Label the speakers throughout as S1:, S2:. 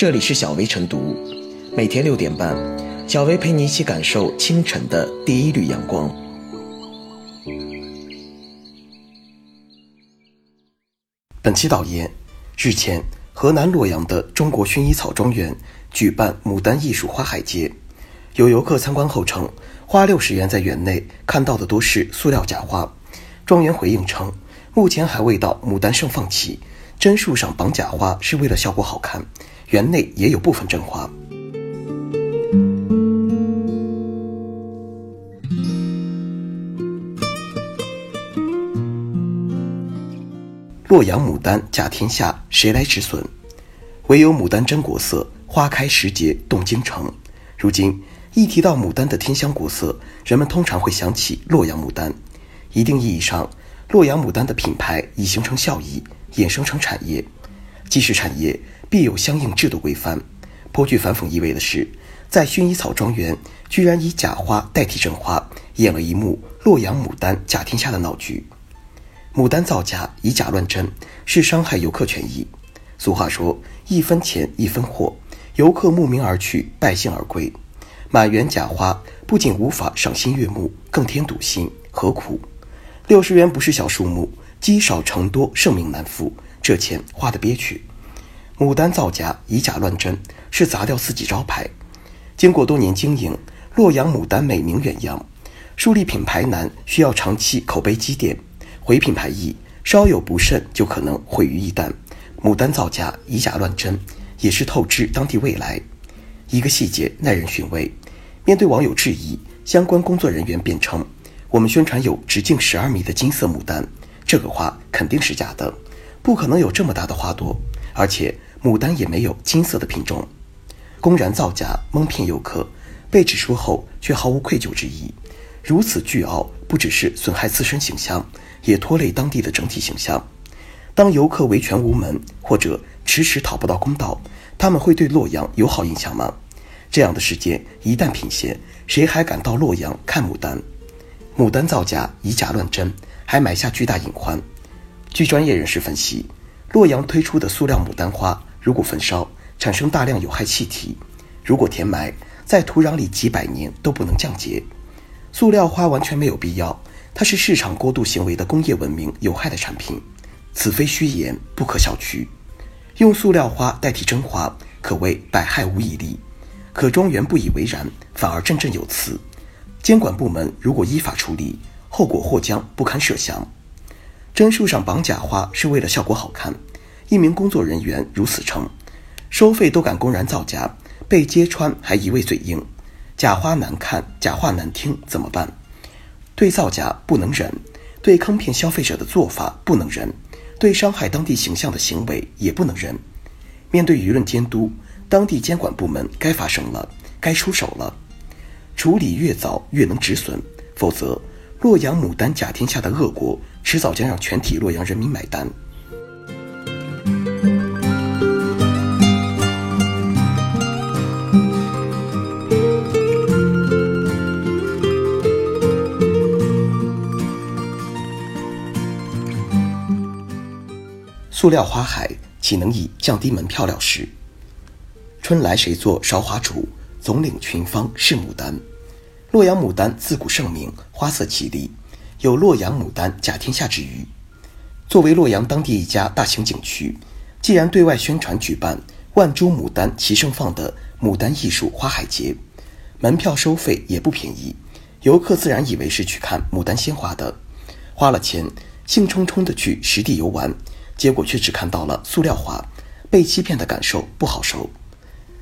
S1: 这里是小薇晨读，每天六点半，小薇陪你一起感受清晨的第一缕阳光。本期导言：日前，河南洛阳的中国薰衣草庄园举办牡丹艺术花海节，有游客参观后称，花六十元在园内看到的都是塑料假花。庄园回应称，目前还未到牡丹盛放期，针树上绑假花是为了效果好看。园内也有部分真花。洛阳牡丹甲天下，谁来止损？唯有牡丹真国色，花开时节动京城。如今一提到牡丹的天香国色，人们通常会想起洛阳牡丹。一定意义上，洛阳牡丹的品牌已形成效益，衍生成产业。既是产业，必有相应制度规范。颇具反讽意味的是，在薰衣草庄园，居然以假花代替真花，演了一幕洛阳牡丹假天下的闹剧。牡丹造假，以假乱真，是伤害游客权益。俗话说：“一分钱一分货”，游客慕名而去，败兴而归。满园假花不仅无法赏心悦目，更添堵心，何苦？六十元不是小数目，积少成多，盛名难副，这钱花的憋屈。牡丹造假，以假乱真，是砸掉自己招牌。经过多年经营，洛阳牡丹美名远扬。树立品牌难，需要长期口碑积淀；毁品牌易，稍有不慎就可能毁于一旦。牡丹造假，以假乱真，也是透支当地未来。一个细节耐人寻味。面对网友质疑，相关工作人员辩称：“我们宣传有直径十二米的金色牡丹，这个花肯定是假的，不可能有这么大的花朵，而且。”牡丹也没有金色的品种，公然造假蒙骗游客，被指出后却毫无愧疚之意，如此倨傲不只是损害自身形象，也拖累当地的整体形象。当游客维权无门或者迟迟讨不到公道，他们会对洛阳有好印象吗？这样的事件一旦频现，谁还敢到洛阳看牡丹？牡丹造假以假乱真，还埋下巨大隐患。据专业人士分析，洛阳推出的塑料牡丹花。如果焚烧产生大量有害气体，如果填埋在土壤里几百年都不能降解，塑料花完全没有必要。它是市场过度行为的工业文明有害的产品，此非虚言，不可小觑。用塑料花代替真花，可谓百害无一利。可庄园不以为然，反而振振有词。监管部门如果依法处理，后果或将不堪设想。真树上绑假花是为了效果好看。一名工作人员如此称，收费都敢公然造假，被揭穿还一味嘴硬，假花难看，假话难听，怎么办？对造假不能忍，对坑骗消费者的做法不能忍，对伤害当地形象的行为也不能忍。面对舆论监督，当地监管部门该发声了，该出手了。处理越早越能止损，否则洛阳牡丹假天下的恶果，迟早将让全体洛阳人民买单。塑料花海岂能以降低门票了事？春来谁做韶华主？总领群芳是牡丹。洛阳牡丹自古盛名，花色绮丽，有“洛阳牡丹甲天下”之誉。作为洛阳当地一家大型景区，既然对外宣传举办万株牡丹齐盛放的牡丹艺术花海节，门票收费也不便宜，游客自然以为是去看牡丹鲜花的，花了钱，兴冲冲地去实地游玩。结果却只看到了塑料花，被欺骗的感受不好受。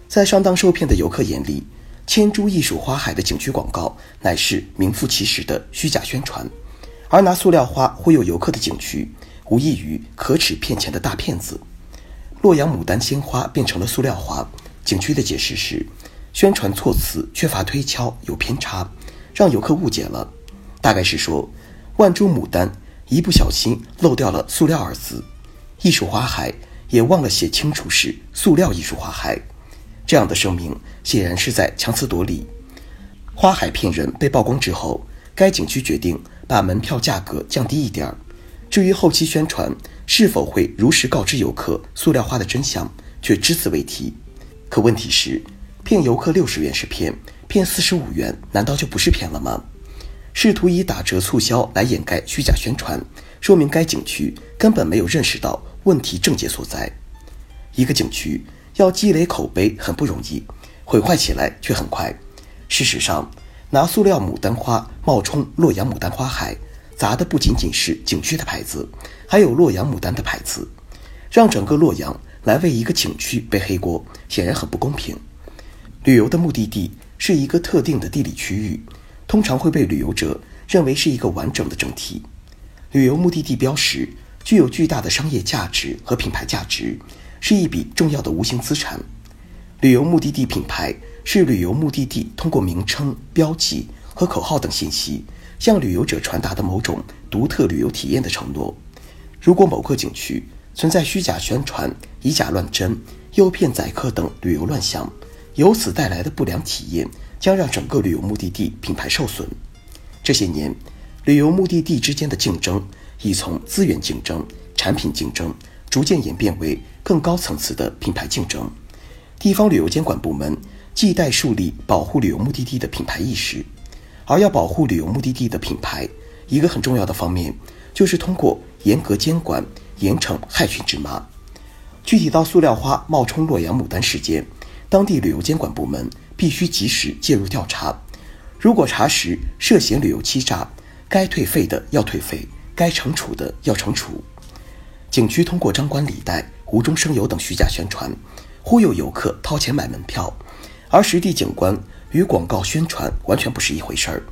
S1: 在上当受骗的游客眼里，千株艺术花海的景区广告乃是名副其实的虚假宣传，而拿塑料花忽悠游客的景区，无异于可耻骗钱的大骗子。洛阳牡丹鲜花变成了塑料花，景区的解释是，宣传措辞缺乏推敲，有偏差，让游客误解了。大概是说，万株牡丹一不小心漏掉了“塑料”二字。艺术花海也忘了写清楚是塑料艺术花海，这样的声明显然是在强词夺理。花海骗人被曝光之后，该景区决定把门票价格降低一点儿。至于后期宣传是否会如实告知游客塑料花的真相，却只字未提。可问题是，骗游客六十元是骗，骗四十五元难道就不是骗了吗？试图以打折促销来掩盖虚假宣传，说明该景区根本没有认识到问题症结所在。一个景区要积累口碑很不容易，毁坏起来却很快。事实上，拿塑料牡丹花冒充洛阳牡丹花海，砸的不仅仅是景区的牌子，还有洛阳牡丹的牌子，让整个洛阳来为一个景区背黑锅，显然很不公平。旅游的目的地是一个特定的地理区域，通常会被旅游者认为是一个完整的整体。旅游目的地标识具有巨大的商业价值和品牌价值，是一笔重要的无形资产。旅游目的地品牌是旅游目的地通过名称、标记和口号等信息向旅游者传达的某种独特旅游体验的承诺。如果某个景区存在虚假宣传、以假乱真、诱骗宰客等旅游乱象，由此带来的不良体验将让整个旅游目的地品牌受损。这些年，旅游目的地之间的竞争已从资源竞争、产品竞争，逐渐演变为更高层次的品牌竞争。地方旅游监管部门既待树立保护旅游目的地的品牌意识，而要保护旅游目的地的品牌，一个很重要的方面就是通过严格监管，严惩害群之马。具体到塑料花冒充洛阳牡丹事件。当地旅游监管部门必须及时介入调查，如果查实涉嫌旅游欺诈，该退费的要退费，该惩处的要惩处。景区通过张冠李戴、无中生有等虚假宣传，忽悠游客掏钱买门票，而实地景观与广告宣传完全不是一回事儿。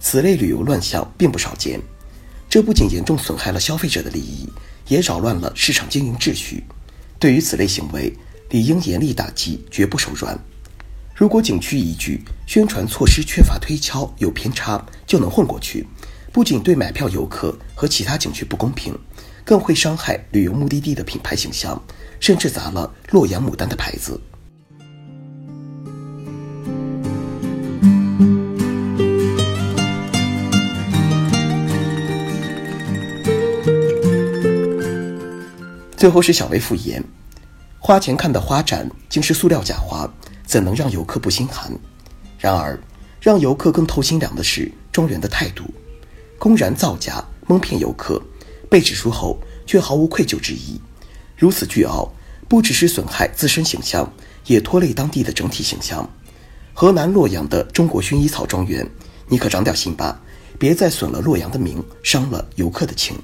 S1: 此类旅游乱象并不少见，这不仅严重损害了消费者的利益，也扰乱了市场经营秩序。对于此类行为，理应严厉打击，绝不手软。如果景区一句宣传措施缺乏推敲、有偏差就能混过去，不仅对买票游客和其他景区不公平，更会伤害旅游目的地的品牌形象，甚至砸了洛阳牡丹的牌子。最后是小薇复言。花钱看的花展竟是塑料假花，怎能让游客不心寒？然而，让游客更透心凉的是庄园的态度，公然造假蒙骗游客，被指出后却毫无愧疚之意。如此倨傲，不只是损害自身形象，也拖累当地的整体形象。河南洛阳的中国薰衣草庄园，你可长点心吧，别再损了洛阳的名，伤了游客的情。